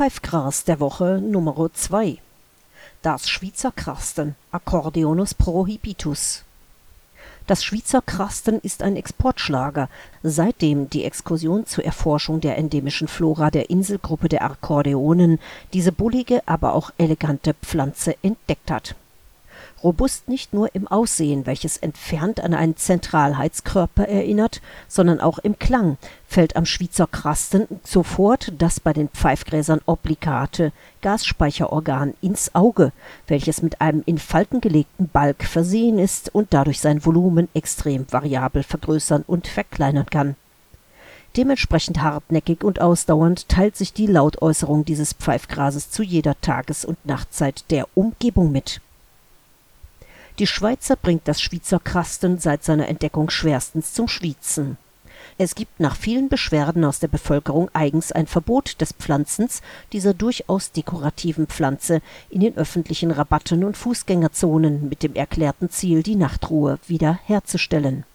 Pfeifgras der Woche Nummer 2 Das Schwyzer Krasten (Accordeonus prohibitus) Das Schwyzer Krasten ist ein Exportschlager, seitdem die Exkursion zur Erforschung der endemischen Flora der Inselgruppe der Akkordeonen diese bullige, aber auch elegante Pflanze entdeckt hat. Robust nicht nur im Aussehen, welches entfernt an einen Zentralheizkörper erinnert, sondern auch im Klang fällt am Schwyzer Krasten sofort das bei den Pfeifgräsern obligate Gasspeicherorgan ins Auge, welches mit einem in Falten gelegten Balg versehen ist und dadurch sein Volumen extrem variabel vergrößern und verkleinern kann. Dementsprechend hartnäckig und ausdauernd teilt sich die Lautäußerung dieses Pfeifgrases zu jeder Tages - und Nachtzeit der Umgebung mit. Die Schweizer bringt das Schwyzer Krasten seit seiner Entdeckung schwerstens zum Schwyzen. Es gibt nach vielen Beschwerden aus der Bevölkerung eigens ein Verbot des Pflanzens dieser durchaus dekorativen Pflanze in den öffentlichen Rabatten und Fußgängerzonen mit dem erklärten Ziel, die Nachtruhe wieder herzustellen